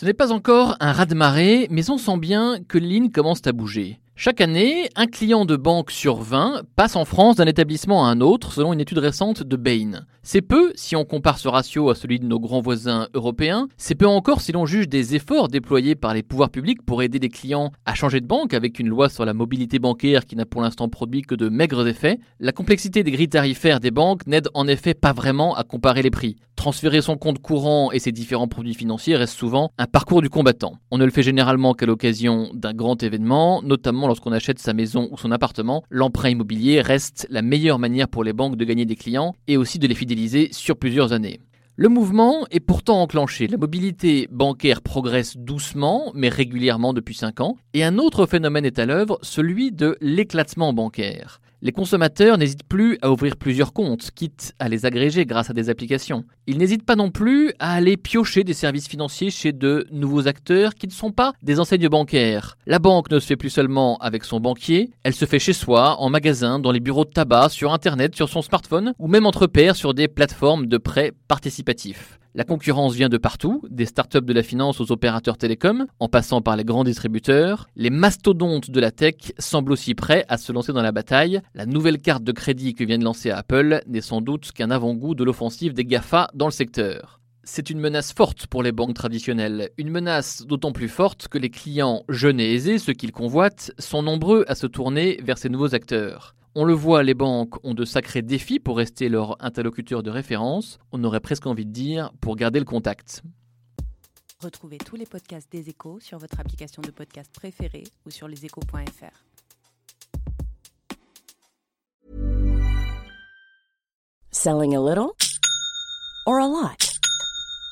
Ce n'est pas encore un raz-de-marée, mais on sent bien que les lignes commencent à bouger. Chaque année, un client de banque sur 20 passe en France d'un établissement à un autre selon une étude récente de Bain. C'est peu si on compare ce ratio à celui de nos grands voisins européens, c'est peu encore si l'on juge des efforts déployés par les pouvoirs publics pour aider les clients à changer de banque avec une loi sur la mobilité bancaire qui n'a pour l'instant produit que de maigres effets. La complexité des grilles tarifaires des banques n'aide en effet pas vraiment à comparer les prix. Transférer son compte courant et ses différents produits financiers reste souvent un parcours du combattant. On ne le fait généralement qu'à l'occasion d'un grand événement, notamment lorsqu'on achète sa maison ou son appartement. L'emprunt immobilier reste la meilleure manière pour les banques de gagner des clients et aussi de les fidéliser sur plusieurs années. Le mouvement est pourtant enclenché. La mobilité bancaire progresse doucement, mais régulièrement depuis 5 ans. Et un autre phénomène est à l'œuvre, celui de l'éclatement bancaire. Les consommateurs n'hésitent plus à ouvrir plusieurs comptes, quitte à les agréger grâce à des applications. Ils n'hésitent pas non plus à aller piocher des services financiers chez de nouveaux acteurs qui ne sont pas des enseignes bancaires. La banque ne se fait plus seulement avec son banquier, elle se fait chez soi, en magasin, dans les bureaux de tabac, sur Internet, sur son smartphone, ou même entre pairs sur des plateformes de prêts participatifs. La concurrence vient de partout, des startups de la finance aux opérateurs télécoms, en passant par les grands distributeurs. Les mastodontes de la tech semblent aussi prêts à se lancer dans la bataille. La nouvelle carte de crédit que vient de lancer Apple n'est sans doute qu'un avant-goût de l'offensive des GAFA dans le secteur. C'est une menace forte pour les banques traditionnelles, une menace d'autant plus forte que les clients jeunes et aisés, ceux qu'ils convoitent, sont nombreux à se tourner vers ces nouveaux acteurs. On le voit, les banques ont de sacrés défis pour rester leur interlocuteur de référence. On aurait presque envie de dire pour garder le contact. Retrouvez tous les podcasts des échos sur votre application de podcast préférée ou sur leséchos.fr. Selling a little or a lot?